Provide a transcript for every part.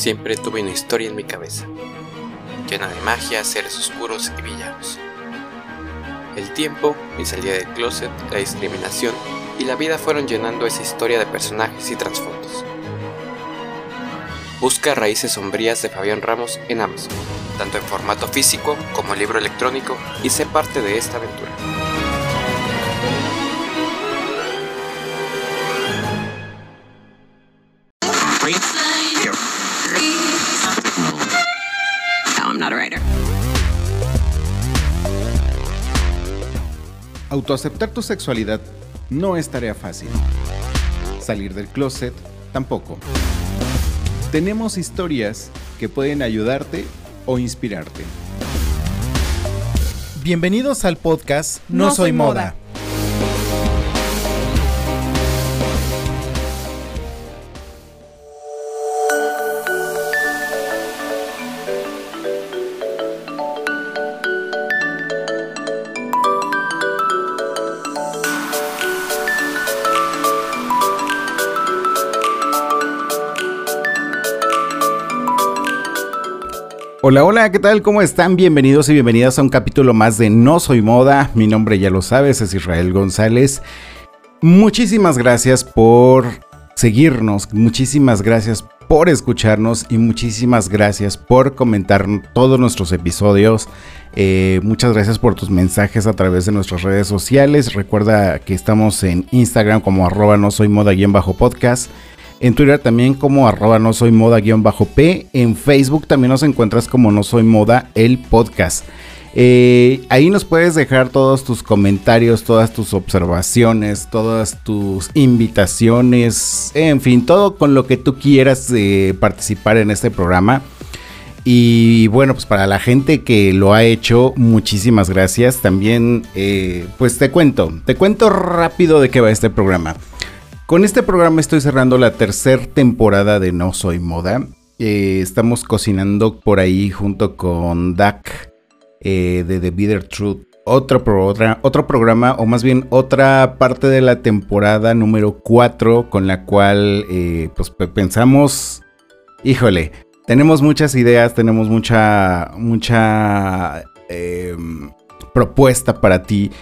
siempre tuve una historia en mi cabeza, llena de magia, seres oscuros y villanos. El tiempo, mi salida del closet, la discriminación y la vida fueron llenando esa historia de personajes y trasfondos. Busca Raíces Sombrías de Fabián Ramos en Amazon, tanto en formato físico como libro electrónico, y sé parte de esta aventura. Autoaceptar tu sexualidad no es tarea fácil. Salir del closet tampoco. Tenemos historias que pueden ayudarte o inspirarte. Bienvenidos al podcast No, Soy, moda. Hola, hola, ¿qué tal? ¿Cómo están? Bienvenidos y bienvenidas a un capítulo más de No Soy Moda. Mi nombre ya lo sabes, es Israel González. Muchísimas gracias por seguirnos, muchísimas gracias por escucharnos y muchísimas gracias por comentar todos nuestros episodios. Eh, muchas gracias por tus mensajes a través de nuestras redes sociales. Recuerda que estamos en Instagram como arroba no soy moda-podcast Twitter también como arroba no soy moda-p. En Facebook también nos encuentras como no soy moda el podcast. Eh, ahí nos puedes dejar todos tus comentarios, todas tus observaciones, todas tus invitaciones, en fin, todo con lo que tú quieras eh, participar en este programa. Y bueno, pues para la gente que lo ha hecho, muchísimas gracias. También, eh, pues te cuento, te cuento rápido de qué va este programa. Con este programa estoy cerrando la tercera temporada de No Soy Moda. Eh, estamos cocinando por ahí junto con Dak eh, de The Bitter Truth. Otro, otro programa, o más bien otra parte de la temporada número 4, con la cual eh, pues pensamos, híjole, tenemos muchas ideas, tenemos mucha, mucha em, propuesta para ti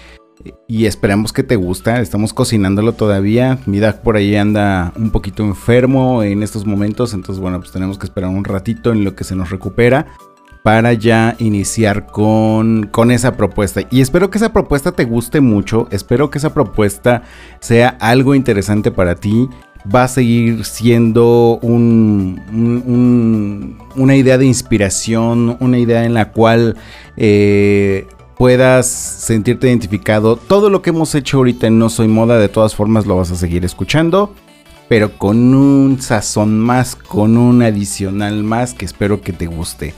y esperamos que te guste. Estamos cocinándolo todavía. Mi por ahí anda un poquito enfermo en estos momentos. Entonces, bueno, pues tenemos que esperar un ratito en lo que se nos recupera para ya iniciar con, con esa propuesta. Y espero que esa propuesta te guste mucho. Espero que esa propuesta sea algo interesante para ti. Va a seguir siendo un, una idea de inspiración, una idea en la cual eh, puedas sentirte identificado. Todo lo que hemos hecho ahorita en No Soy Moda, de todas formas lo vas a seguir escuchando, pero con un sazón más, con un adicional más que espero que te guste.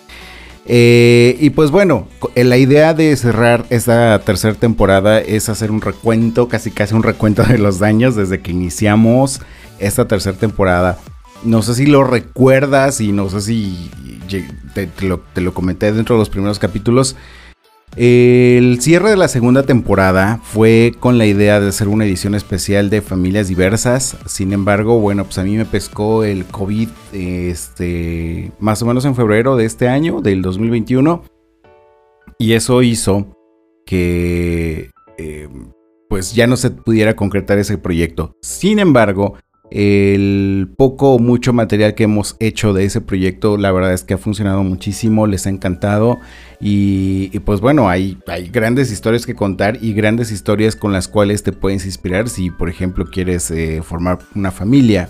Eh, y pues bueno, eh, la idea de cerrar esta tercera temporada es hacer un recuento, casi casi un recuento de los daños desde que iniciamos esta tercera temporada. No sé si lo recuerdas y no sé si te lo comenté dentro de los primeros capítulos. El cierre de la segunda temporada fue con la idea de hacer una edición especial de familias diversas. Sin embargo, bueno, pues a mí me pescó el COVID este, más o menos en febrero de este año, del 2021. Y eso hizo que eh, pues ya no se pudiera concretar ese proyecto. Sin embargo, el poco o mucho material que hemos hecho de ese proyecto, la verdad es que ha funcionado muchísimo, les ha encantado. Y, pues bueno, hay, grandes historias que contar y grandes historias con las cuales te puedes inspirar si por ejemplo quieres eh, formar una familia,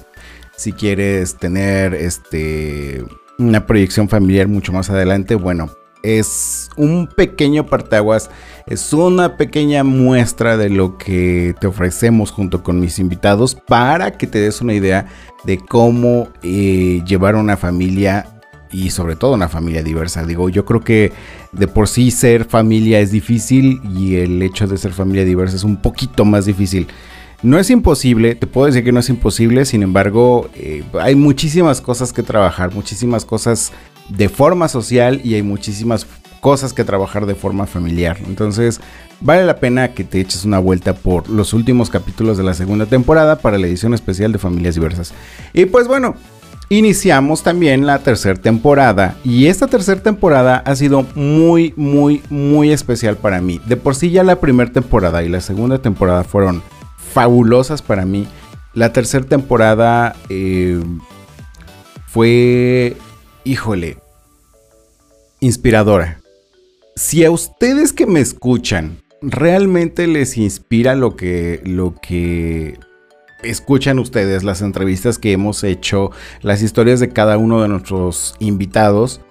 si quieres tener este, una proyección familiar mucho más adelante, bueno, es un pequeño partaguas, es una pequeña muestra de lo que te ofrecemos junto con mis invitados para que te des una idea de cómo eh, llevar una familia y sobre todo una familia diversa. Digo, yo creo que de por sí ser familia es difícil y el hecho de ser familia diversa es un poquito más difícil. No es imposible, te puedo decir que no es imposible, sin embargo, eh, hay muchísimas cosas que trabajar, muchísimas cosas de forma social y hay muchísimas cosas que trabajar de forma familiar. Entonces, vale la pena que te eches una vuelta por los últimos capítulos de la segunda temporada para la edición especial de Familias Diversas. Y pues bueno, iniciamos también la tercera temporada y esta tercera temporada ha sido muy, muy, muy especial para mí. De por sí ya la primera temporada y la segunda temporada fueron fabulosas para mí. La tercera temporada eh, fue, híjole, inspiradora. Si a ustedes que me escuchan realmente les inspira lo que, lo que escuchan ustedes, las entrevistas que hemos hecho, las historias de cada uno de nuestros invitados,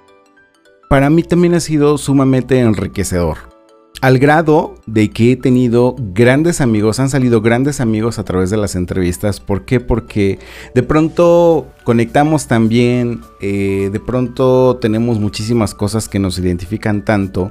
para mí también ha sido sumamente enriquecedor al grado de que he tenido grandes amigos, han salido grandes amigos a través de las entrevistas. ¿Por qué? Porque de pronto conectamos también, eh, de pronto tenemos muchísimas cosas que nos identifican tanto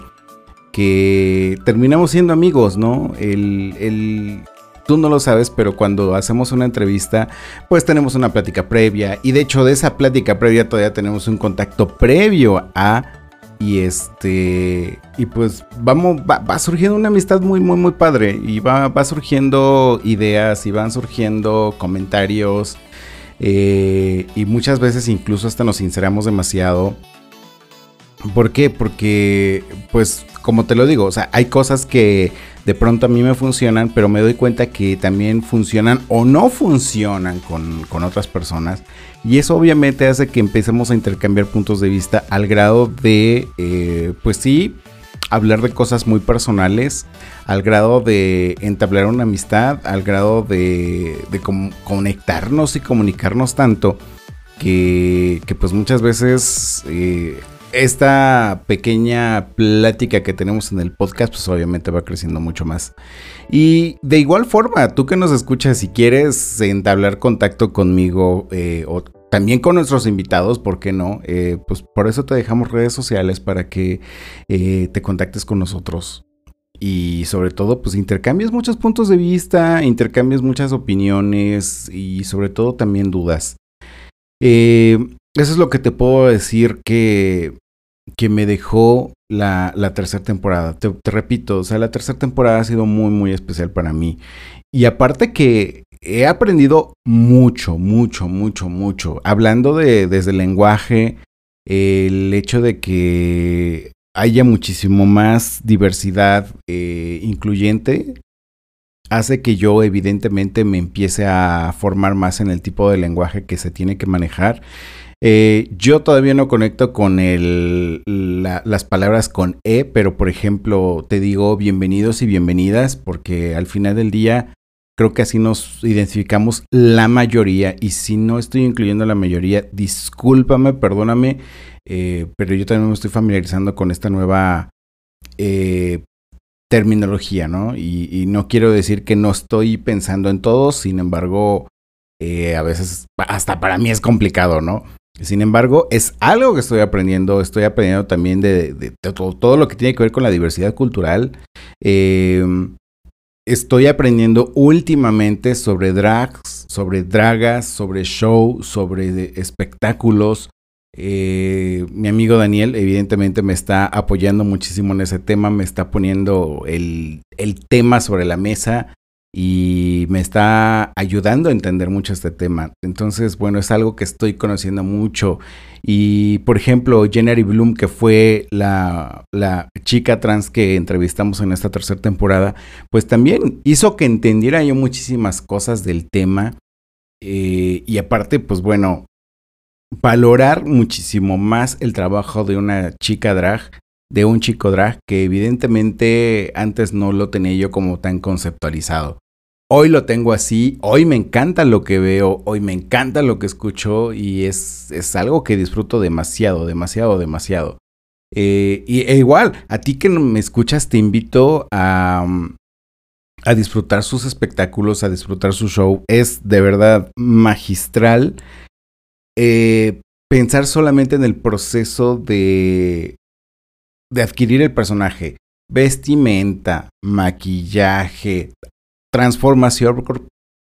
que terminamos siendo amigos, ¿no? El, el, tú no lo sabes, pero cuando hacemos una entrevista, pues tenemos una plática previa y de hecho de esa plática previa todavía tenemos un contacto previo a y este. Y pues vamos. Va, surgiendo una amistad muy, muy, muy padre. Y va, va surgiendo ideas. Y van surgiendo comentarios. Eh, y muchas veces incluso hasta nos sinceramos demasiado. ¿Por qué? Porque, pues, como te lo digo, o sea, hay cosas que de pronto a mí me funcionan, pero me doy cuenta que también funcionan o no funcionan con, con otras personas. Y eso obviamente hace que empecemos a intercambiar puntos de vista al grado de, eh, pues sí, hablar de cosas muy personales, al grado de entablar una amistad, al grado de, de conectarnos y comunicarnos tanto que, que pues muchas veces eh, esta pequeña plática que tenemos en el podcast, pues obviamente va creciendo mucho más. Y de igual forma, tú que nos escuchas, si quieres entablar contacto conmigo eh, o también con nuestros invitados, ¿por qué no? Eh, pues por eso te dejamos redes sociales para que eh, te contactes con nosotros. Y sobre todo, pues intercambies muchos puntos de vista, intercambies muchas opiniones y sobre todo también dudas. Eso es lo que te puedo decir que, que me dejó la, tercera temporada. Te, repito, o sea, la tercera temporada ha sido muy, muy especial para mí. Y aparte que he aprendido mucho, mucho, mucho, mucho. Hablando de desde el lenguaje, el hecho de que haya muchísimo más diversidad eh, incluyente hace que yo evidentemente me empiece a formar más en el tipo de lenguaje que se tiene que manejar eh, yo todavía no conecto con el, las palabras con E, pero por ejemplo te digo bienvenidos y bienvenidas porque al final del día creo que así nos identificamos la mayoría y si no estoy incluyendo la mayoría, discúlpame, perdóname, eh, pero yo también me estoy familiarizando con esta nueva eh, terminología, ¿no? Y, y, no quiero decir que no estoy pensando en todos, sin embargo, a veces hasta para mí es complicado, ¿no? Sin embargo, es algo que estoy aprendiendo. Estoy aprendiendo también de, todo, lo que tiene que ver con la diversidad cultural. Em, estoy aprendiendo últimamente sobre drags, sobre dragas, sobre show, sobre espectáculos. Eh, mi amigo Daniel evidentemente me está apoyando muchísimo en ese tema, me está poniendo el, el tema sobre la mesa y me está ayudando a entender mucho este tema. Entonces, bueno, es algo que estoy conociendo mucho. Y, por ejemplo, Jenny Bloom, que fue la, la, chica trans que entrevistamos en esta tercera temporada, pues también hizo que entendiera yo muchísimas cosas del tema. Eh, y aparte, pues bueno, valorar muchísimo más el trabajo de una chica drag de un chico drag que evidentemente antes no lo tenía yo como tan conceptualizado. Hoy lo tengo así, hoy me encanta lo que veo, hoy me encanta lo que escucho y es, es algo que disfruto demasiado, demasiado, demasiado. Eh, y e igual, a ti que me escuchas te invito a, a disfrutar sus espectáculos, a disfrutar su show. Es de verdad magistral. Eh, pensar solamente en el proceso de de adquirir el personaje, vestimenta, maquillaje, transformación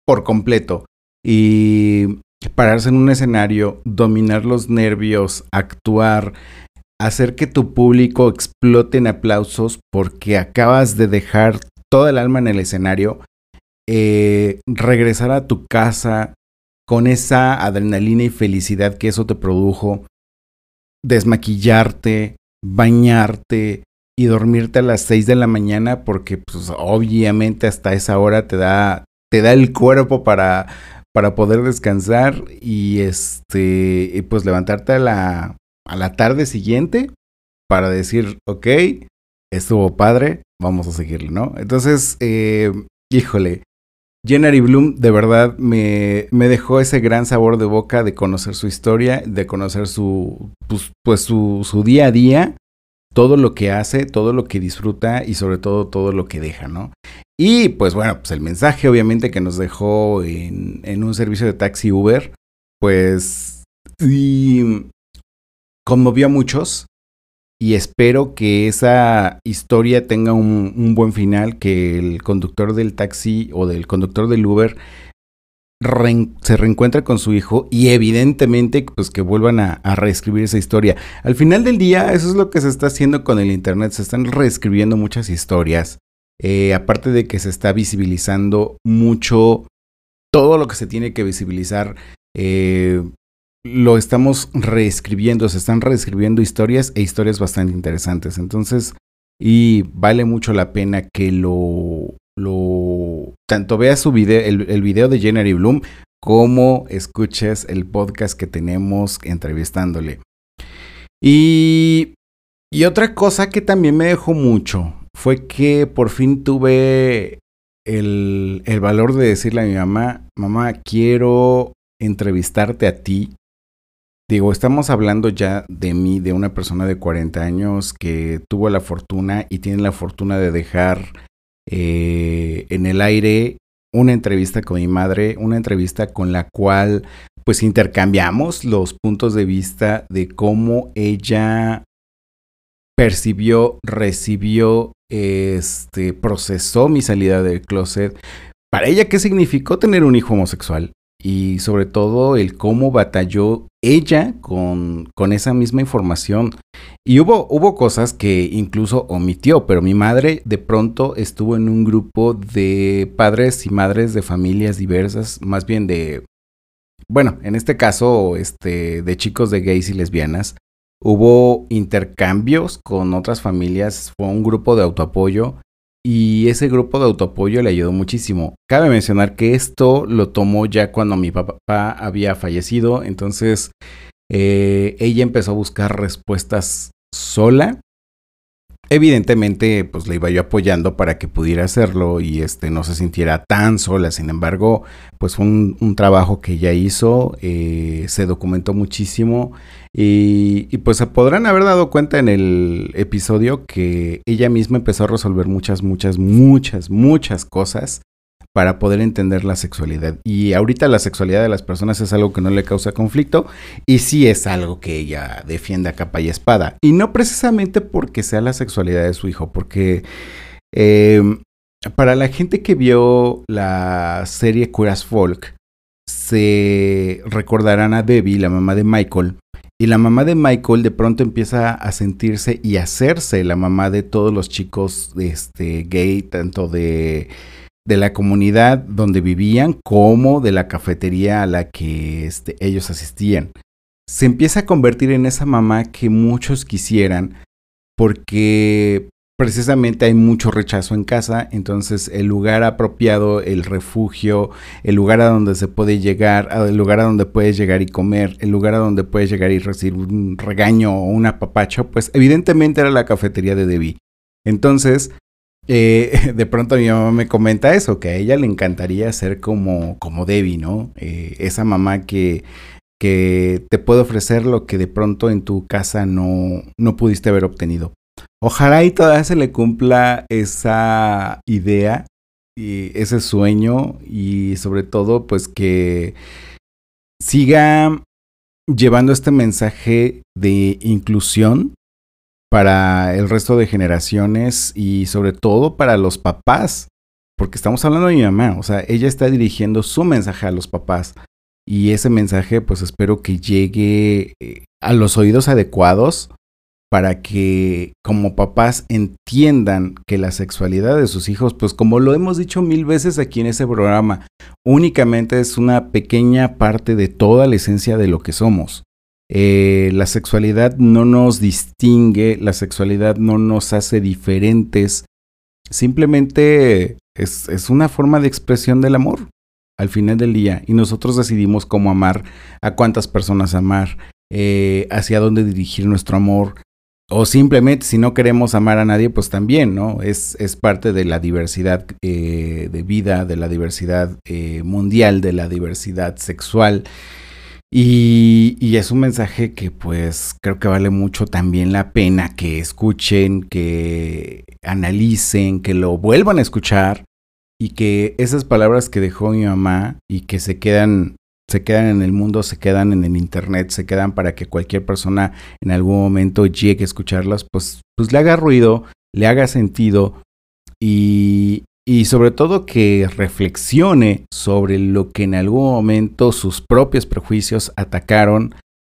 por, completo y pararse en un escenario, dominar los nervios, actuar, hacer que tu público explote en aplausos porque acabas de dejar toda el alma en el escenario, eh, regresar a tu casa con esa adrenalina y felicidad que eso te produjo, desmaquillarte, bañarte y dormirte a las 6 de la mañana porque pues obviamente hasta esa hora te da te da el cuerpo para para poder descansar y este pues levantarte a la a la tarde siguiente para decir, ok, estuvo padre, vamos a seguirle, ¿no? Entonces, eh, híjole, Jenny Bloom de verdad me, me, dejó ese gran sabor de boca de conocer su historia, de conocer su, pues, pues su, día a día, todo lo que hace, todo lo que disfruta y sobre todo todo lo que deja, ¿no? Y pues bueno, pues el mensaje obviamente que nos dejó en, en un servicio de taxi Uber, pues y conmovió a muchos y espero que esa historia tenga un, buen final, que el conductor del taxi o del conductor del Uber se reencuentre con su hijo y evidentemente pues que vuelvan a, reescribir esa historia. Al final del día eso es lo que se está haciendo con el Internet, se están reescribiendo muchas historias, eh, aparte de que se está visibilizando mucho todo lo que se tiene que visibilizar. Eh, lo estamos reescribiendo, se están reescribiendo historias e historias bastante interesantes. Entonces, y vale mucho la pena que lo, lo tanto veas su video, el, video de Jenny Bloom, como escuches el podcast que tenemos entrevistándole. Y, y otra cosa que también me dejó mucho fue que por fin tuve el, el valor de decirle a mi mamá, mamá, quiero entrevistarte a ti Digo, estamos hablando ya de mí, de una persona de 40 años que tuvo la fortuna y tiene la fortuna de dejar eh, en el aire una entrevista con mi madre, una entrevista con la cual pues intercambiamos los puntos de vista de cómo ella percibió, recibió, este, procesó mi salida del closet. Para ella, ¿qué significó tener un hijo homosexual? Y sobre todo el cómo batalló ella con, con esa misma información. Y hubo, hubo cosas que incluso omitió, pero mi madre de pronto estuvo en un grupo de padres y madres de familias diversas, más bien de, bueno, en este caso, este, de chicos de gays y lesbianas. Hubo intercambios con otras familias, fue un grupo de autoapoyo y ese grupo de autoapoyo le ayudó muchísimo. Cabe mencionar que esto lo tomó ya cuando mi papá había fallecido, entonces eh, ella empezó a buscar respuestas sola. Evidentemente, pues le iba yo apoyando para que pudiera hacerlo y este no se sintiera tan sola. Sin embargo, pues fue un, trabajo que ella hizo, eh, se documentó muchísimo y, pues se podrán haber dado cuenta en el episodio que ella misma empezó a resolver muchas, muchas, muchas, muchas cosas para poder entender la sexualidad. Y ahorita la sexualidad de las personas es algo que no le causa conflicto y sí es algo que ella defiende a capa y espada. Y no precisamente porque sea la sexualidad de su hijo, porque em, para la gente que vio la serie Curas Folk, se recordarán a Debbie, la mamá de Michael, y la mamá de Michael de pronto empieza a sentirse y hacerse la mamá de todos los chicos este, gay, tanto de, de la comunidad donde vivían como de la cafetería a la que este, ellos asistían. Se empieza a convertir en esa mamá que muchos quisieran porque precisamente hay mucho rechazo en casa, entonces el lugar apropiado, el refugio, el lugar a donde se puede llegar, el lugar a donde puedes llegar y comer, el lugar a donde puedes llegar y recibir un regaño o un apapacho, pues evidentemente era la cafetería de Debbie. Entonces, eh, de pronto mi mamá me comenta eso, que a ella le encantaría ser como, como Debbie, ¿no? Eh, esa mamá que, que te puede ofrecer lo que de pronto en tu casa no, no pudiste haber obtenido. Ojalá y todavía se le cumpla esa idea y ese sueño y sobre todo pues que siga llevando este mensaje de inclusión para el resto de generaciones y sobre todo para los papás, porque estamos hablando de mi mamá, o sea, ella está dirigiendo su mensaje a los papás y ese mensaje pues espero que llegue eh, a los oídos adecuados para que como papás entiendan que la sexualidad de sus hijos, pues como lo hemos dicho mil veces aquí en ese programa, únicamente es una pequeña parte de toda la esencia de lo que somos. Eh, la sexualidad no nos distingue, la sexualidad no nos hace diferentes, simplemente es, una forma de expresión del amor al final del día y nosotros decidimos cómo amar, a cuántas personas amar, eh, hacia dónde dirigir nuestro amor, o simplemente si no queremos amar a nadie, pues también, ¿no? Es, es parte de la diversidad eh, de vida, de la diversidad mundial, de la diversidad sexual. Y, es un mensaje que pues creo que vale mucho también la pena que escuchen, que analicen, que lo vuelvan a escuchar y que esas palabras que dejó mi mamá y que se quedan se quedan en el mundo, se quedan en el internet, se quedan para que cualquier persona en algún momento llegue a escucharlas, pues, pues le haga ruido, le haga sentido y, y sobre todo que reflexione sobre lo que en algún momento sus propios prejuicios atacaron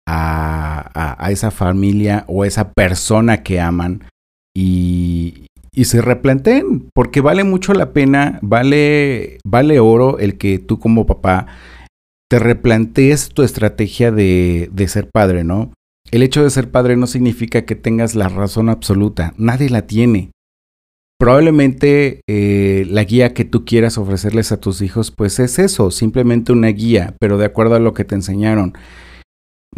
a, esa familia o a esa persona que aman y, se replanteen, porque vale mucho la pena, vale, vale oro el que tú como papá te replantees tu estrategia de ser padre, ¿no? El hecho de ser padre no significa que tengas la razón absoluta, nadie la tiene. Probablemente eh, la guía que tú quieras ofrecerles a tus hijos, pues es eso, simplemente una guía, pero de acuerdo a lo que te enseñaron.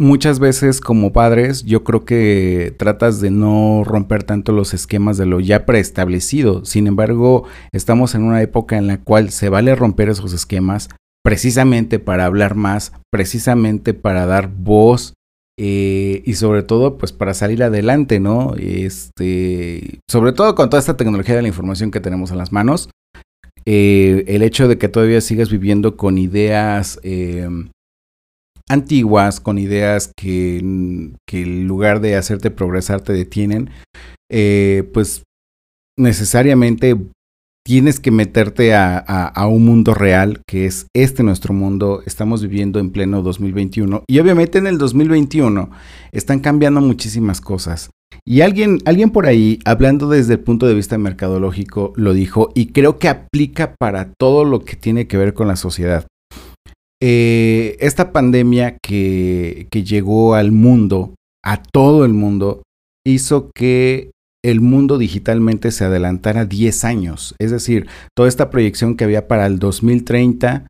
Muchas veces como padres yo creo que tratas de no romper tanto los esquemas de lo ya preestablecido. Sin embargo, estamos en una época en la cual se vale romper esos esquemas, precisamente para hablar más, precisamente para dar voz eh, y sobre todo pues para salir adelante, ¿no? Este, sobre todo con toda esta tecnología de la información que tenemos en las manos, eh, el hecho de que todavía sigas viviendo con ideas eh, antiguas, con ideas que, que, en lugar de hacerte progresar te detienen, pues necesariamente tienes que meterte a, un mundo real, que es este nuestro mundo. Estamos viviendo en pleno 2021 y obviamente en el 2021 están cambiando muchísimas cosas. Y alguien, alguien por ahí, hablando desde el punto de vista mercadológico, lo dijo y creo que aplica para todo lo que tiene que ver con la sociedad. Eh, esta pandemia que llegó al mundo, a todo el mundo, hizo que el mundo digitalmente se adelantara 10 años. Es decir, toda esta proyección que había para el 2030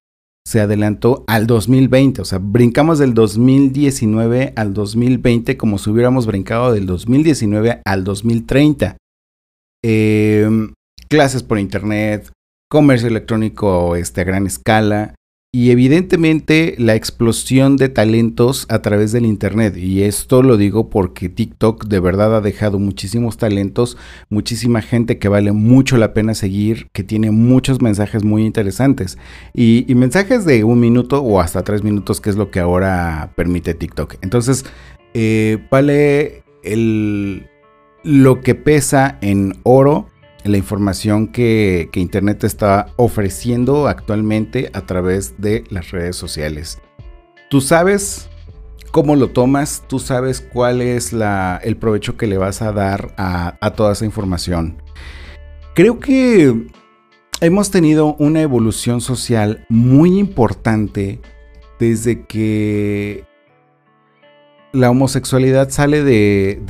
se adelantó al 2020. O sea, brincamos del 2019 al 2020 como si hubiéramos brincado del 2019 al 2030. Em, clases por internet, comercio electrónico este, a gran escala, y evidentemente la explosión de talentos a través del Internet. Y esto lo digo porque TikTok de verdad ha dejado muchísimos talentos, muchísima gente que vale mucho la pena seguir, que tiene muchos mensajes muy interesantes. Y, mensajes de un minuto o hasta tres minutos, que es lo que ahora permite TikTok. Entonces, eh, vale el, lo que pesa en oro la información que, Internet está ofreciendo actualmente a través de las redes sociales. Tú sabes cómo lo tomas, tú sabes cuál es el provecho que le vas a dar a toda esa información. Creo que hemos tenido una evolución social muy importante desde que la homosexualidad sale de,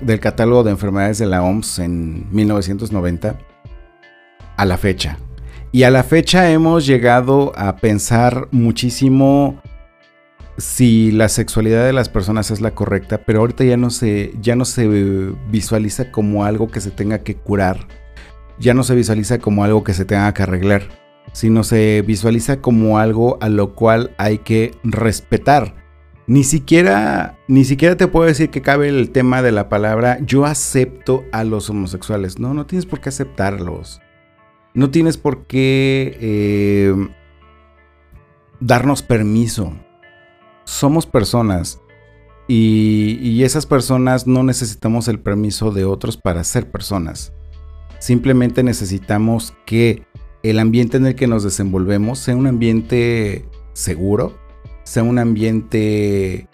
del catálogo de enfermedades de la OMS en 1990 a la fecha. Y a la fecha hemos llegado a pensar muchísimo si la sexualidad de las personas es la correcta, pero ahorita ya no se, ya no se visualiza como algo que se tenga que curar, ya no se visualiza como algo que se tenga que arreglar, sino se visualiza como algo a lo cual hay que respetar ni siquiera, ni siquiera te puedo decir que cabe el tema de la palabra yo acepto a los homosexuales. No, no tienes por qué aceptarlos. No tienes por qué eh, darnos permiso. Somos personas y esas personas no necesitamos el permiso de otros para ser personas. Simplemente necesitamos que el ambiente en el que nos desenvolvemos sea un ambiente seguro, sea un ambiente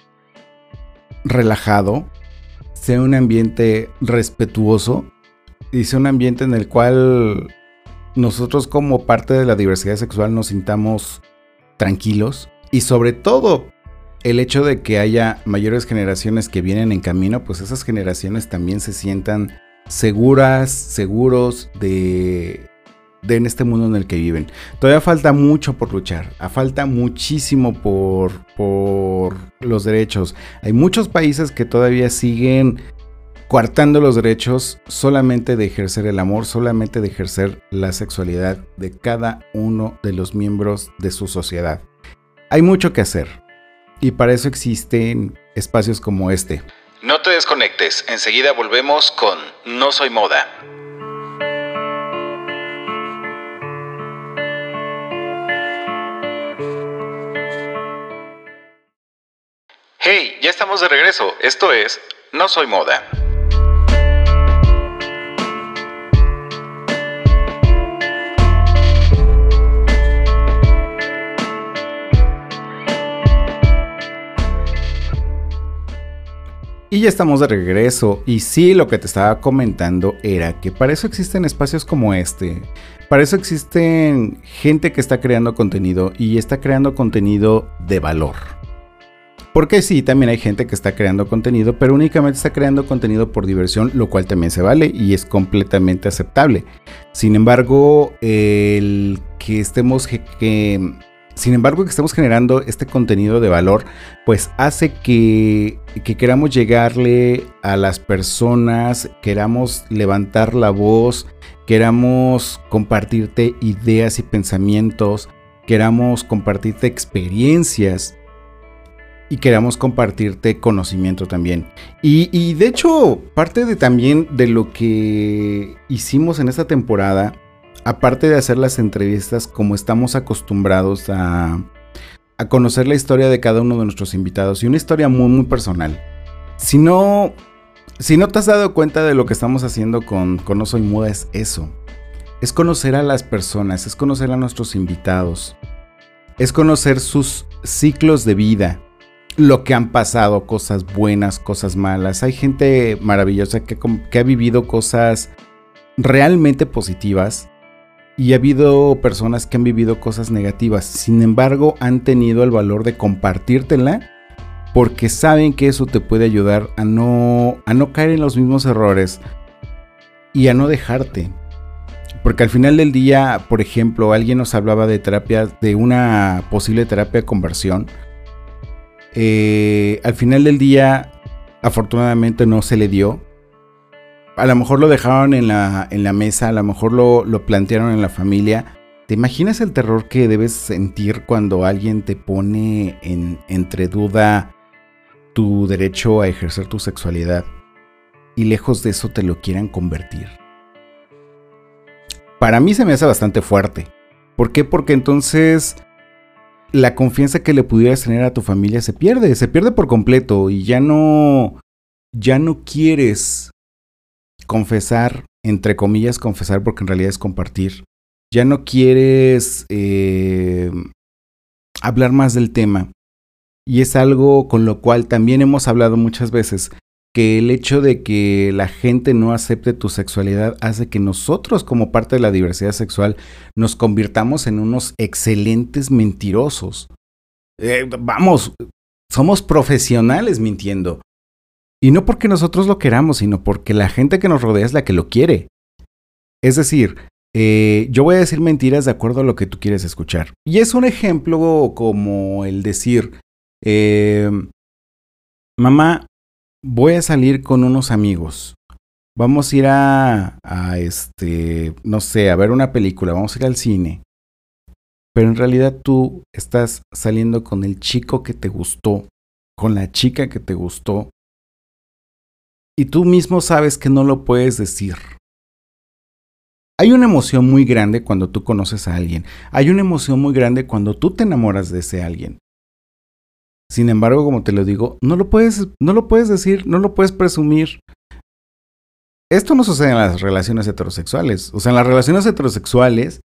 relajado, sea un ambiente respetuoso y sea un ambiente en el cual nosotros como parte de la diversidad sexual nos sintamos tranquilos y sobre todo el hecho de que haya mayores generaciones que vienen en camino, pues esas generaciones también se sientan seguras, seguros de, de en este mundo en el que viven. Todavía falta mucho por luchar, falta muchísimo por, por los derechos. Hay muchos países que todavía siguen coartando los derechos solamente de ejercer el amor, solamente de ejercer la sexualidad de cada uno de los miembros de su sociedad. Hay mucho que hacer y para eso existen espacios como este. No te desconectes, enseguida volvemos con No Soy Moda. Hey, ya estamos de regreso. Esto es No Soy Moda. Y ya estamos de regreso. Y sí, lo que te estaba comentando era que para eso existen espacios como este. Para eso existen gente que está creando contenido y está creando contenido de valor. Porque sí, también hay gente que está creando contenido, pero únicamente está creando contenido por diversión, lo cual también se vale y es completamente aceptable. Sin embargo, el que estemos que sin embargo, que estamos generando este contenido de valor, pues hace que, queramos llegarle a las personas, queramos levantar la voz, queramos compartirte ideas y pensamientos, queramos compartirte experiencias y queramos compartirte conocimiento también. Y, y, de hecho, parte de también de lo que hicimos en esta temporada aparte de hacer las entrevistas como estamos acostumbrados a, conocer la historia de cada uno de nuestros invitados y una historia muy muy personal. Si no, si no te has dado cuenta de lo que estamos haciendo con, con No Soy Muda es eso. Es conocer a las personas, es conocer a nuestros invitados, es conocer sus ciclos de vida, lo que han pasado, cosas buenas, cosas malas. Hay gente maravillosa que, que ha vivido cosas realmente positivas y ha habido personas que han vivido cosas negativas, sin embargo han tenido el valor de compartírtela porque saben que eso te puede ayudar a no, a no caer en los mismos errores y a no dejarte. Porque al final del día, por ejemplo, alguien nos hablaba de terapia, de una posible terapia de conversión. Eh, al final del día, afortunadamente no se le dio a lo mejor lo dejaron en la, en la mesa, a lo mejor lo, lo plantearon en la familia. ¿Te imaginas el terror que debes sentir cuando alguien te pone en, entre duda tu derecho a ejercer tu sexualidad y lejos de eso te lo quieran convertir? Para mí se me hace bastante fuerte. ¿Por qué? Porque entonces la confianza que le pudieras tener a tu familia se pierde, se pierde por completo y ya no, ya no quieres confesar, entre comillas, confesar porque en realidad es compartir. Ya no quieres eh, hablar más del tema. Y es algo con lo cual también hemos hablado muchas veces, que el hecho de que la gente no acepte tu sexualidad hace que nosotros como parte de la diversidad sexual nos convirtamos en unos excelentes mentirosos. Eh, vamos, somos profesionales mintiendo. Y no porque nosotros lo queramos, sino porque la gente que nos rodea es la que lo quiere. Es decir, eh, yo voy a decir mentiras de acuerdo a lo que tú quieres escuchar. Y es un ejemplo como el decir, em, mamá, voy a salir con unos amigos. Vamos a ir a, a, este, no sé, a ver una película, vamos a ir al cine. Pero en realidad tú estás saliendo con el chico que te gustó, con la chica que te gustó, y tú mismo sabes que no lo puedes decir. Hay una emoción muy grande cuando tú conoces a alguien. Hay una emoción muy grande cuando tú te enamoras de ese alguien. Sin embargo, como te lo digo, no lo puedes, no lo puedes decir, no lo puedes presumir. Esto no sucede en las relaciones heterosexuales. O sea, en las relaciones heterosexuales,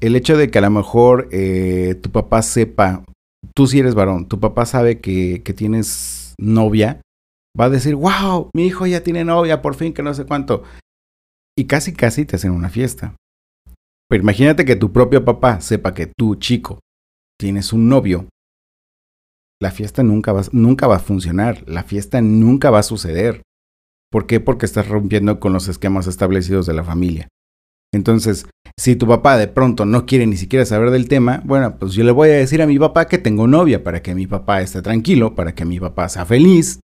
el hecho de que a lo mejor eh, tu papá sepa, tú si eres varón, tu papá sabe que, que tienes novia, va a decir, wow, mi hijo ya tiene novia, por fin que no sé cuánto. Y casi, casi te hacen una fiesta. Pero imagínate que tu propio papá sepa que tú, chico, tienes un novio. La fiesta nunca va, nunca va a funcionar, la fiesta nunca va a suceder. ¿Por qué? Porque estás rompiendo con los esquemas establecidos de la familia. Entonces, si tu papá de pronto no quiere ni siquiera saber del tema, bueno, pues yo le voy a decir a mi papá que tengo novia para que mi papá esté tranquilo, para que mi papá sea feliz,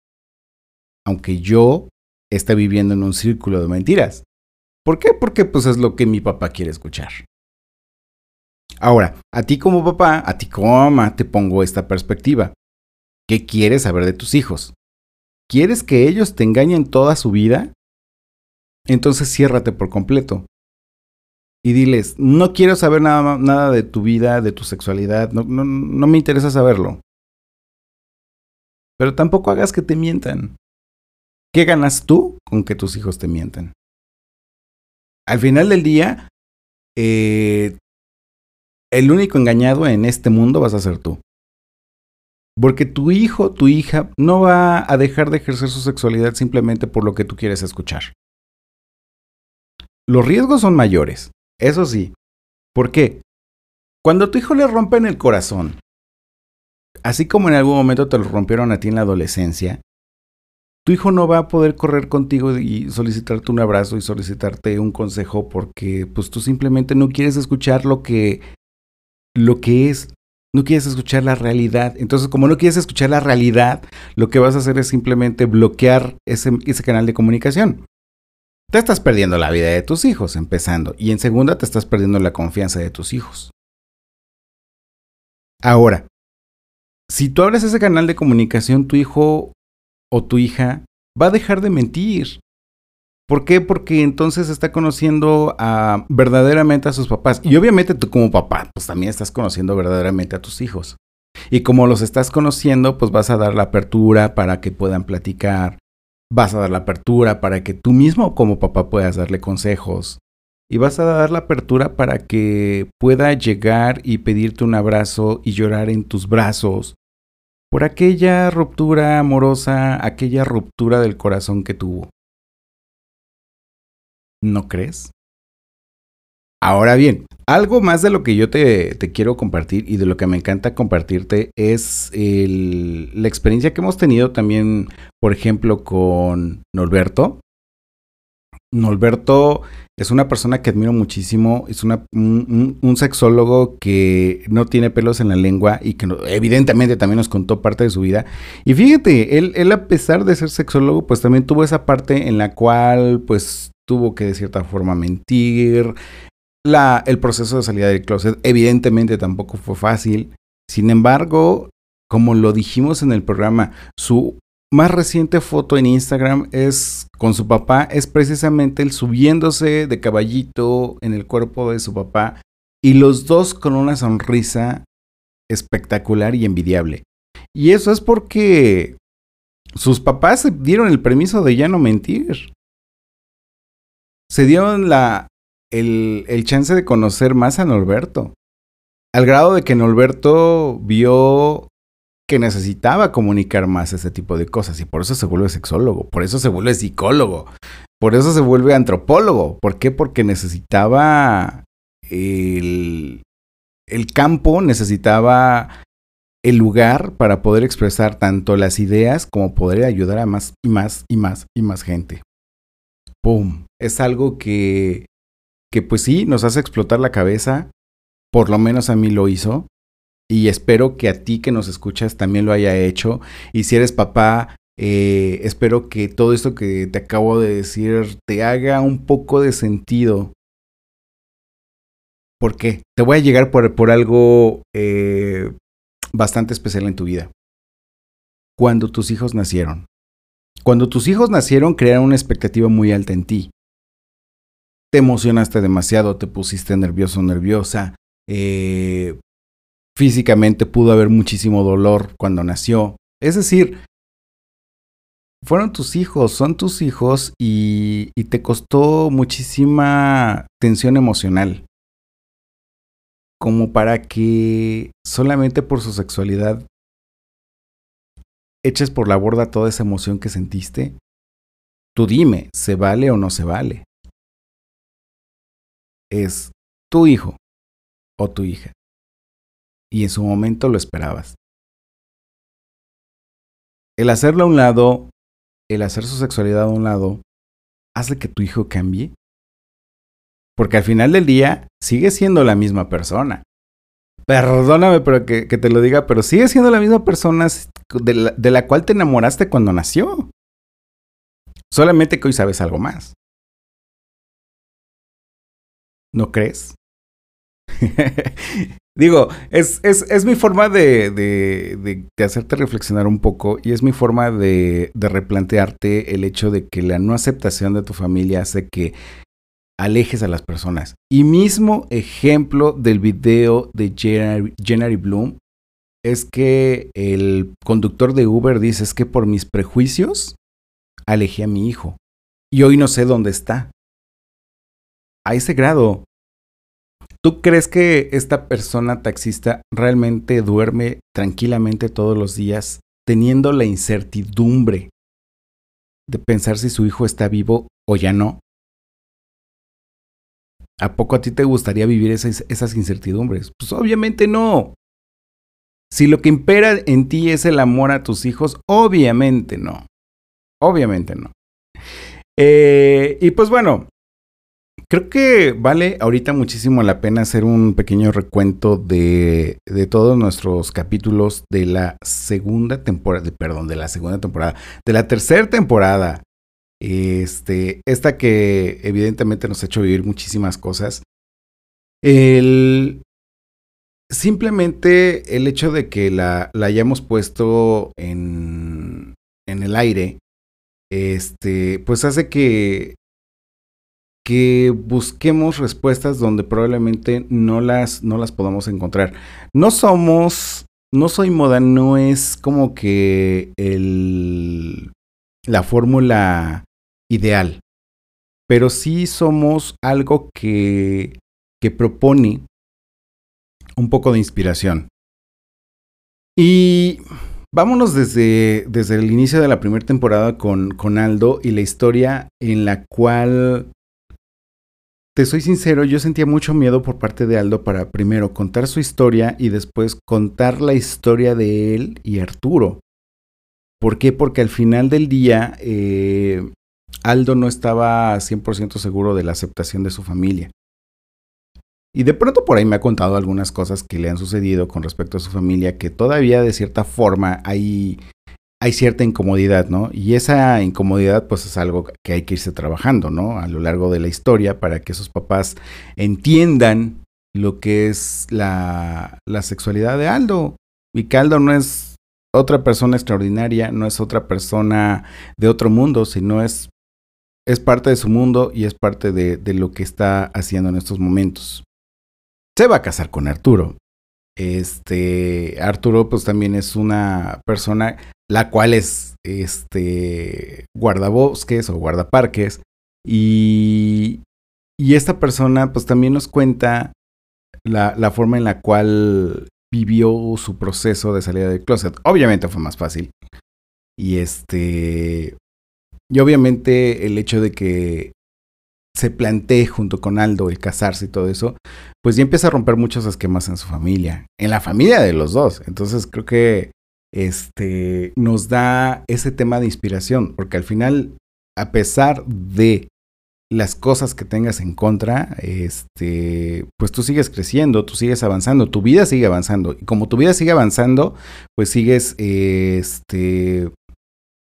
aunque yo esté viviendo en un círculo de mentiras. ¿Por qué? Porque pues es lo que mi papá quiere escuchar. Ahora, a ti como papá, a ti como mamá, te pongo esta perspectiva. ¿Qué quieres saber de tus hijos? ¿Quieres que ellos te engañen toda su vida? Entonces ciérrate por completo. Y diles, no quiero saber nada, nada de tu vida, de tu sexualidad, no, no, no me interesa saberlo. Pero tampoco hagas que te mientan. ¿Qué ganas tú con que tus hijos te mientan? Al final del día, eh, el único engañado en este mundo vas a ser tú. Porque tu hijo, tu hija, no va a dejar de ejercer su sexualidad simplemente por lo que tú quieres escuchar. Los riesgos son mayores, eso sí. ¿Por qué? Cuando tu hijo le rompen el corazón, así como en algún momento te lo rompieron a ti en la adolescencia, tu hijo no va a poder correr contigo y solicitarte un abrazo y solicitarte un consejo porque pues tú simplemente no quieres escuchar lo que lo que es no quieres escuchar la realidad. Entonces, como no quieres escuchar la realidad, lo que vas a hacer es simplemente bloquear ese, ese, canal de comunicación. Te estás perdiendo la vida de tus hijos, empezando. Y en segunda, te estás perdiendo la confianza de tus hijos. Ahora, si tú abres ese canal de comunicación, tu hijo o tu hija va a dejar de mentir. ¿Por qué? Porque entonces está conociendo verdaderamente a sus papás. Y obviamente tú como papá, pues también estás conociendo verdaderamente a tus hijos. Y como los estás conociendo, pues vas a dar la apertura para que puedan platicar. Vas a dar la apertura para que tú mismo como papá puedas darle consejos. Y vas a dar la apertura para que pueda llegar y pedirte un abrazo y llorar en tus brazos por aquella ruptura amorosa, aquella ruptura del corazón que tuvo. ¿No crees? Ahora bien, algo más de lo que yo te, quiero compartir y de lo que me encanta compartirte es el, la experiencia que hemos tenido también, por ejemplo, con Norberto. Norberto es una persona que admiro muchísimo, es una, un, sexólogo que no tiene pelos en la lengua y que evidentemente también nos contó parte de su vida. Y fíjate, él, él a pesar de ser sexólogo, pues también tuvo esa parte en la cual pues tuvo que de cierta forma mentir. La, el proceso de salida del closet evidentemente tampoco fue fácil. Sin embargo, como lo dijimos en el programa, su más reciente foto en Instagram es con su papá, es precisamente el subiéndose de caballito en el cuerpo de su papá y los dos con una sonrisa espectacular y envidiable. Y eso es porque sus papás dieron el permiso de ya no mentir se dieron la, el, chance de conocer más a Norberto. Al grado de que Norberto vio que necesitaba comunicar más ese tipo de cosas y por eso se vuelve sexólogo, por eso se vuelve psicólogo, por eso se vuelve antropólogo. ¿Por qué? Porque necesitaba el, el campo, necesitaba el lugar para poder expresar tanto las ideas como poder ayudar a más y más y más y más gente. ¡Pum! Es algo que, que pues sí, nos hace explotar la cabeza, por lo menos a mí lo hizo, y espero que a ti que nos escuchas también lo haya hecho, y si eres papá, eh, espero que todo esto que te acabo de decir te haga un poco de sentido. ¿Por qué? Te voy a llegar por, por algo eh, bastante especial en tu vida. Cuando tus hijos nacieron, cuando tus hijos nacieron, crearon una expectativa muy alta en ti. Te emocionaste demasiado, te pusiste nervioso, nerviosa. Eh, físicamente pudo haber muchísimo dolor cuando nació. Es decir, fueron tus hijos, son tus hijos y, y te costó muchísima tensión emocional. Como para que solamente por su sexualidad eches por la borda toda esa emoción que sentiste, tú dime, ¿se vale o no se vale? Es tu hijo o tu hija. Y en su momento lo esperabas. El hacerlo a un lado, el hacer su sexualidad a un lado, hace que tu hijo cambie. Porque al final del día sigue siendo la misma persona. Perdóname pero que, te lo diga, pero sigue siendo la misma persona de la cual te enamoraste cuando nació. Solamente que hoy sabes algo más. ¿No crees? Digo, es, es, es, mi forma de, de, de, hacerte reflexionar un poco y es mi forma de, de, replantearte el hecho de que la no aceptación de tu familia hace que alejes a las personas. Y mismo ejemplo del video de Jenny Bloom es que el conductor de Uber dice es que por mis prejuicios alejé a mi hijo y hoy no sé dónde está. A ese grado ¿Tú crees que esta persona taxista realmente duerme tranquilamente todos los días teniendo la incertidumbre de pensar si su hijo está vivo o ya no? ¿A poco a ti te gustaría vivir esas, incertidumbres? Pues obviamente no. Si lo que impera en ti es el amor a tus hijos, obviamente no. Obviamente no. Eh, y pues bueno, Creo que vale ahorita muchísimo la pena hacer un pequeño recuento de, de todos nuestros capítulos de la segunda temporada, perdón, de la segunda temporada, de la tercera temporada. Este, esta que evidentemente nos ha hecho vivir muchísimas cosas. El, simplemente el hecho de que la, la hayamos puesto en, en el aire, este, pues hace que que busquemos respuestas donde probablemente no las, no las podamos encontrar. No somos, no soy moda, no es como que el, la fórmula ideal, pero sí somos algo que, que propone un poco de inspiración. Y vámonos desde, desde el inicio de la primera temporada con, con Aldo y la historia en la cual te soy sincero, yo sentía mucho miedo por parte de Aldo para primero contar su historia y después contar la historia de él y Arturo. ¿Por qué? Porque al final del día eh, Aldo no estaba 100% seguro de la aceptación de su familia. Y de pronto por ahí me ha contado algunas cosas que le han sucedido con respecto a su familia que todavía de cierta forma hay hay cierta incomodidad, ¿no? Y esa incomodidad pues es algo que hay que irse trabajando, ¿no? A lo largo de la historia para que esos papás entiendan lo que es la, la sexualidad de Aldo. Y que Aldo no es otra persona extraordinaria, no es otra persona de otro mundo, sino es, es parte de su mundo y es parte de, de lo que está haciendo en estos momentos. Se va a casar con Arturo. Este, Arturo pues también es una persona la cual es este guardabosques o guardaparques y, y esta persona pues también nos cuenta la, la, forma en la cual vivió su proceso de salida del closet. Obviamente fue más fácil. Y este. Y obviamente el hecho de que se plantee junto con Aldo el casarse y todo eso, pues ya empieza a romper muchos esquemas en su familia, en la familia de los dos. Entonces creo que este, nos da ese tema de inspiración, porque al final, a pesar de las cosas que tengas en contra, este, pues tú sigues creciendo, tú sigues avanzando, tu vida sigue avanzando. Y como tu vida sigue avanzando, pues sigues este,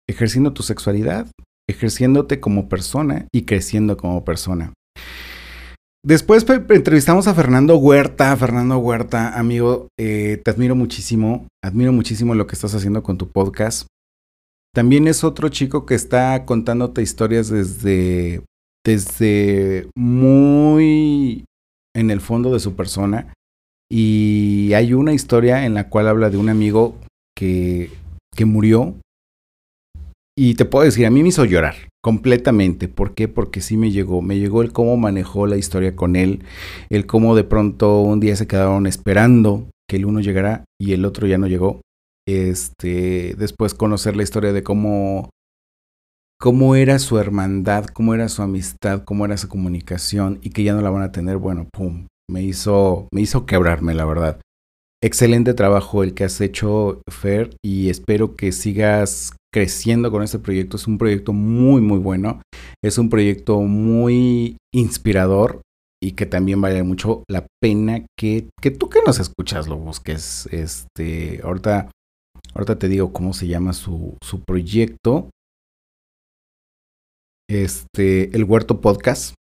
ejerciendo tu sexualidad, ejerciéndote como persona y creciendo como persona. Después entrevistamos a Fernando Huerta. Fernando Huerta, amigo, eh, te admiro muchísimo. Admiro muchísimo lo que estás haciendo con tu podcast. También es otro chico que está contándote historias desde, desde muy en el fondo de su persona. Y hay una historia en la cual habla de un amigo que, que murió. Y te puedo decir, a mí me hizo llorar. Completamente. ¿Por qué? Porque sí me llegó. Me llegó el cómo manejó la historia con él. El cómo de pronto un día se quedaron esperando que el uno llegara y el otro ya no llegó. Este, después conocer la historia de cómo cómo era su hermandad, cómo era su amistad, cómo era su comunicación y que ya no la van a tener, bueno, pum, me hizo me hizo quebrarme, la verdad. Excelente trabajo el que has hecho, Fer, y espero que sigas creciendo con este proyecto. Es un proyecto muy, muy bueno. Es un proyecto muy inspirador y que también vale mucho la pena que, que tú que nos escuchas lo busques. Este, ahorita, ahorita te digo cómo se llama su, su proyecto. Este, el Huerto Podcast.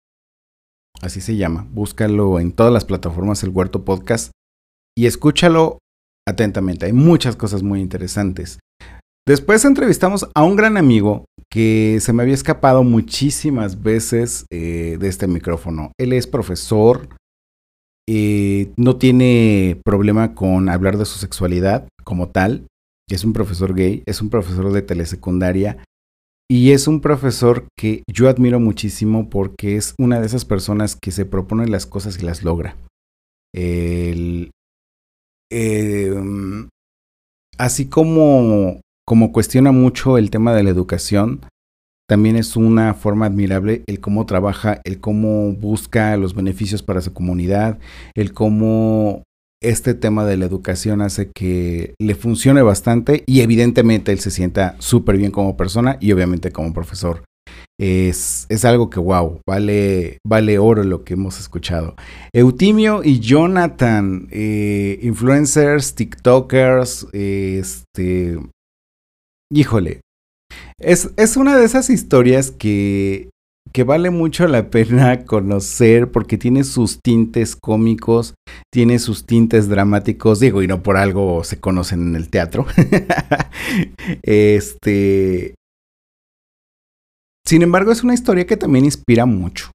Así se llama. Búscalo en todas las plataformas, el Huerto Podcast. Y escúchalo atentamente. Hay muchas cosas muy interesantes. Después entrevistamos a un gran amigo que se me había escapado muchísimas veces eh, de este micrófono. Él es profesor, eh, no tiene problema con hablar de su sexualidad como tal. Es un profesor gay, es un profesor de telesecundaria y es un profesor que yo admiro muchísimo porque es una de esas personas que se propone las cosas y las logra. Eh, así como como cuestiona mucho el tema de la educación, también es una forma admirable el cómo trabaja, el cómo busca los beneficios para su comunidad, el cómo este tema de la educación hace que le funcione bastante y evidentemente él se sienta súper bien como persona y obviamente como profesor. Es, es, algo que, wow, vale, vale oro lo que hemos escuchado. Eutimio y Jonathan, eh, influencers, TikTokers, este, híjole, es, es una de esas historias que, que vale mucho la pena conocer porque tiene sus tintes cómicos, tiene sus tintes dramáticos, digo, y no por algo se conocen en el teatro. este. Sin embargo, es una historia que también inspira mucho.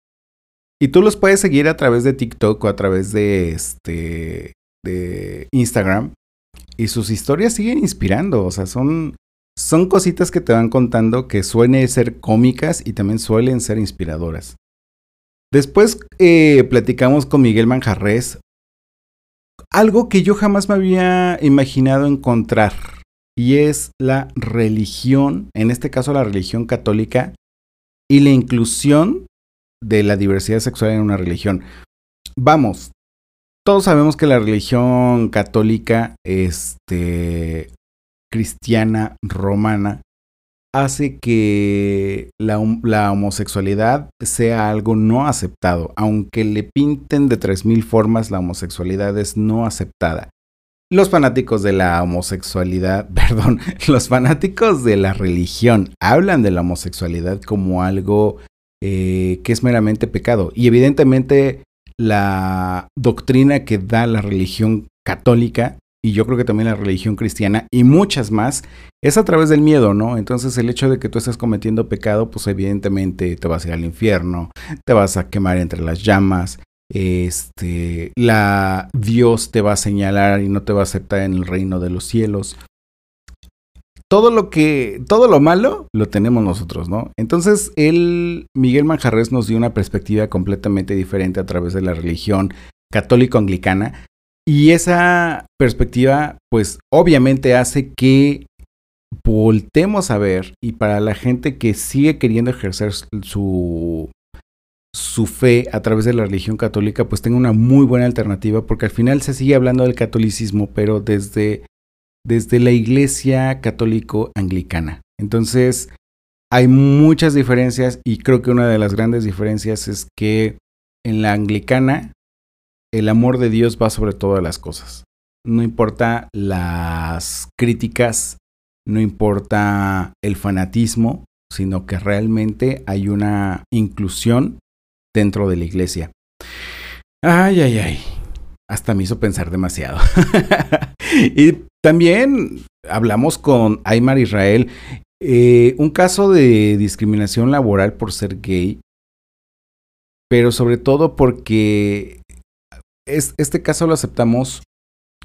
Y tú los puedes seguir a través de TikTok o a través de este de Instagram. Y sus historias siguen inspirando. O sea, son son cositas que te van contando que suelen ser cómicas y también suelen ser inspiradoras. Después eh, platicamos con Miguel Manjarres algo que yo jamás me había imaginado encontrar y es la religión, en este caso la religión católica y la inclusión de la diversidad sexual en una religión. Vamos, todos sabemos que la religión católica este, cristiana romana hace que la, homosexualidad sea algo no aceptado. Aunque le pinten de tres mil formas, la homosexualidad es no aceptada. Los fanáticos de la homosexualidad, perdón, los fanáticos de la religión hablan de la homosexualidad como algo eh, que es meramente pecado. Y evidentemente la doctrina que da la religión católica y yo creo que también la religión cristiana y muchas más, es a través del miedo, ¿no? Entonces el hecho de que tú estés cometiendo pecado, pues evidentemente te vas a ir al infierno, te vas a quemar entre las llamas, este, la Dios te va a señalar y no te va a aceptar en el reino de los cielos. Todo lo que, todo lo malo lo tenemos nosotros, ¿no? Entonces, él, Miguel Manjarres nos dio una perspectiva completamente diferente a través de la religión católico-anglicana, y esa perspectiva, pues obviamente hace que voltemos a ver y para la gente que sigue queriendo ejercer su, su fe a través de la religión católica, pues tenga una muy buena alternativa porque al final se sigue hablando del catolicismo, pero desde, desde la iglesia católico anglicana. Entonces, hay muchas diferencias y creo que una de las grandes diferencias es que en la anglicana el amor de Dios va sobre todas las cosas. No importa las críticas, no importa el fanatismo, sino que realmente hay una inclusión dentro de la iglesia. Ay, ay, ay. Hasta me hizo pensar demasiado. y también hablamos con Aymar Israel, eh, un caso de discriminación laboral por ser gay, pero sobre todo porque este caso lo aceptamos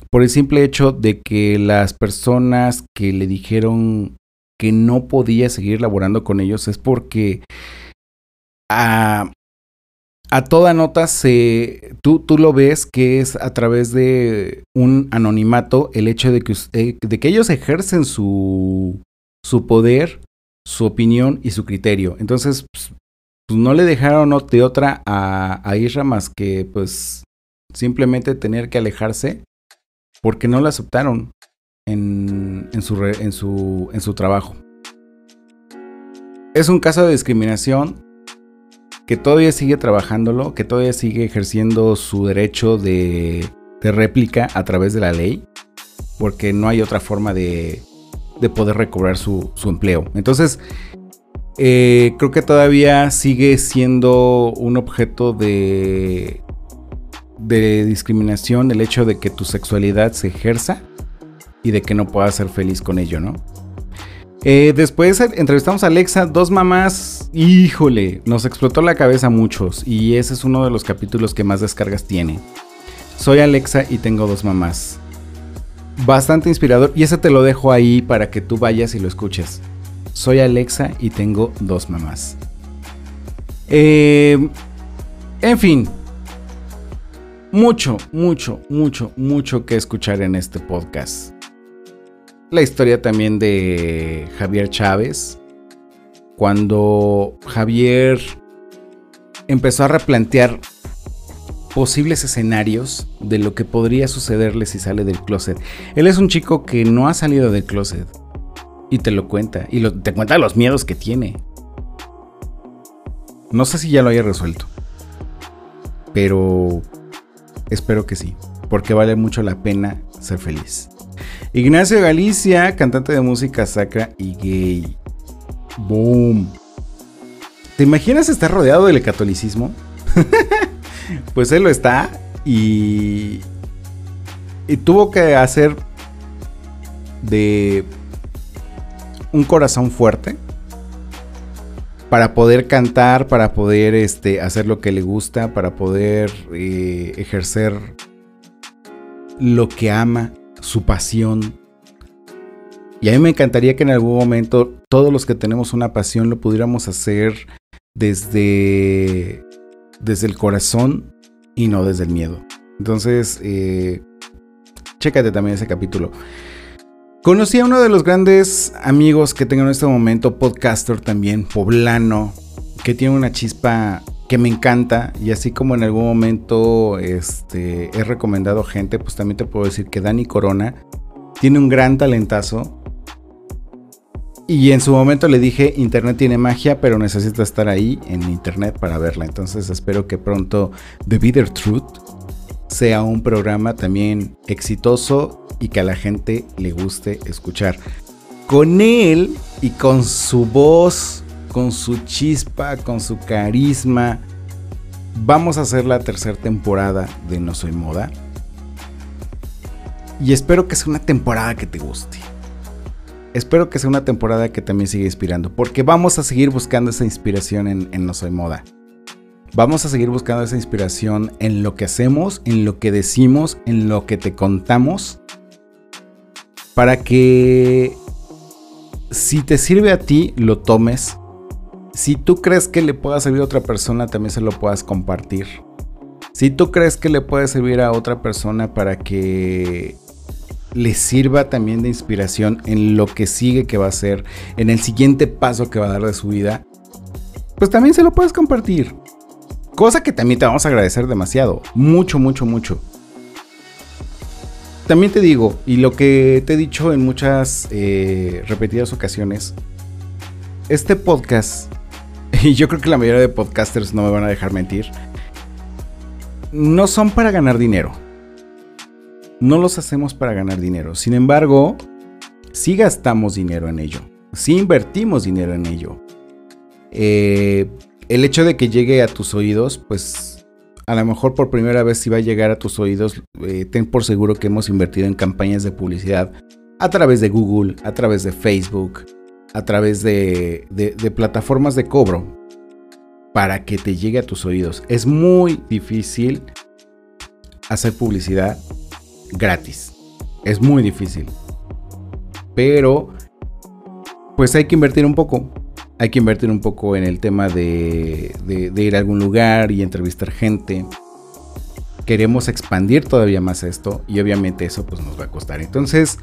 por el simple hecho de que las personas que le dijeron que no podía seguir laborando con ellos es porque a, a toda nota se, tú, tú lo ves que es a través de un anonimato el hecho de que, eh, de que ellos ejercen su, su poder, su opinión y su criterio. Entonces, pues, pues no le dejaron de otra a, a Isra más que pues simplemente tener que alejarse porque no la aceptaron en, en, su, en, su, en su trabajo. Es un caso de discriminación que todavía sigue trabajándolo, que todavía sigue ejerciendo su derecho de, réplica a través de la ley, porque no hay otra forma de, poder recobrar su, empleo. Entonces, eh, creo que todavía sigue siendo un objeto de, de discriminación el hecho de que tu sexualidad se ejerza y de que no puedas ser feliz con ello, ¿no? Eh, después entrevistamos a Alexa, dos mamás. Híjole, nos explotó la cabeza a muchos. Y ese es uno de los capítulos que más descargas tiene. Soy Alexa y tengo dos mamás. Bastante inspirador. Y ese te lo dejo ahí para que tú vayas y lo escuches. Soy Alexa y tengo dos mamás. Eh, en fin. Mucho, mucho, mucho, mucho que escuchar en este podcast la historia también de Javier Chávez, cuando Javier empezó a replantear posibles escenarios de lo que podría sucederle si sale del closet. Él es un chico que no ha salido del closet y te lo cuenta y te cuenta los miedos que tiene. No sé si ya lo haya resuelto, pero espero que sí, porque vale mucho la pena ser feliz. Ignacio Galicia, cantante de música sacra y gay. Boom. ¿Te imaginas estar rodeado del catolicismo? pues él lo está y, y tuvo que hacer de un corazón fuerte para poder cantar, para poder este, hacer lo que le gusta, para poder eh, ejercer lo que ama su pasión. Y a mí me encantaría que en algún momento todos los que tenemos una pasión lo pudiéramos hacer desde, desde el corazón y no desde el miedo. Entonces, eh, chécate también ese capítulo. Conocí a uno de los grandes amigos que tengo en este momento, podcaster también, poblano, que tiene una chispa que me encanta y así como en algún momento este, he recomendado gente, pues también te puedo decir que Dani Corona tiene un gran talentazo. Y en su momento le dije, Internet tiene magia, pero necesito estar ahí en Internet para verla. Entonces espero que pronto The Bitter Truth sea un programa también exitoso y que a la gente le guste escuchar. Con él y con su voz con su chispa, con su carisma. Vamos a hacer la tercera temporada de No Soy Moda. Y espero que sea una temporada que te guste. Espero que sea una temporada que también siga inspirando. Porque vamos a seguir buscando esa inspiración en, No Soy Moda. Vamos a seguir buscando esa inspiración en lo que hacemos, en lo que decimos, en lo que te contamos. Para que si te sirve a ti, lo tomes si tú crees que le pueda servir a otra persona, también se lo puedas compartir. Si tú crees que le puede servir a otra persona para que le sirva también de inspiración en lo que sigue que va a hacer, en el siguiente paso que va a dar de su vida, pues también se lo puedes compartir. Cosa que también te vamos a agradecer demasiado. Mucho, mucho, mucho. También te digo, y lo que te he dicho en muchas eh, repetidas ocasiones, este podcast y yo creo que la mayoría de podcasters no me van a dejar mentir, no son para ganar dinero. No los hacemos para ganar dinero. Sin embargo, sí gastamos dinero en ello. Sí invertimos dinero en ello. Eh, el hecho de que llegue a tus oídos, pues a lo mejor por primera vez si va a llegar a tus oídos, eh, ten por seguro que hemos invertido en campañas de publicidad a través de Google, a través de Facebook, a través de, plataformas de cobro para que te llegue a tus oídos. Es muy difícil hacer publicidad gratis. Es muy difícil. Pero, pues hay que invertir un poco. Hay que invertir un poco en el tema de, ir a algún lugar y entrevistar gente queremos expandir todavía más esto y obviamente eso pues nos va a costar. Entonces,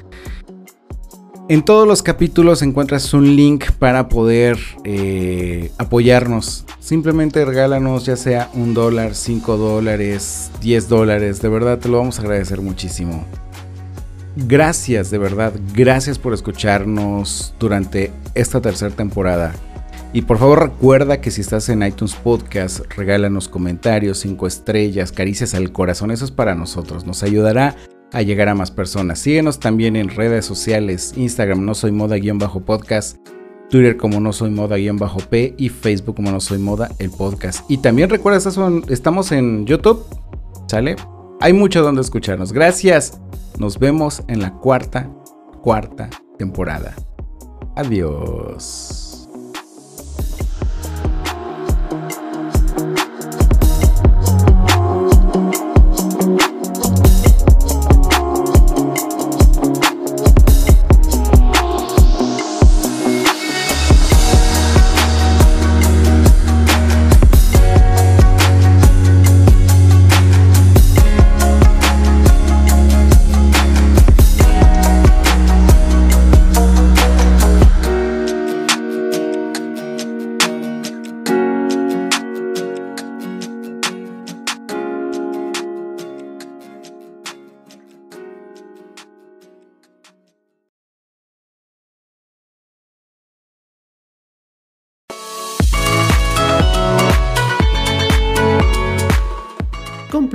en todos los capítulos encuentras un link para poder eh, apoyarnos. Simplemente regálanos ya sea un dólar, cinco dólares, diez dólares. De verdad te lo vamos a agradecer muchísimo. Gracias, de verdad. Gracias por escucharnos durante esta tercera temporada. Y por favor recuerda que si estás en iTunes Podcast, regálanos comentarios, cinco estrellas, caricias al corazón, eso es para nosotros, nos ayudará a llegar a más personas. Síguenos también en redes sociales, Instagram no soy moda-podcast, Twitter como no soy moda-p y Facebook como no soy moda el podcast. Y también recuerda, estamos en YouTube, ¿sale? Hay mucho donde escucharnos. Gracias. Nos vemos en la cuarta, cuarta temporada. Adiós.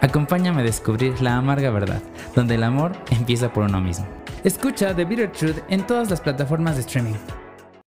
Acompáñame a descubrir la amarga verdad, donde el amor empieza por uno mismo. Escucha The Bitter Truth en todas las plataformas de streaming.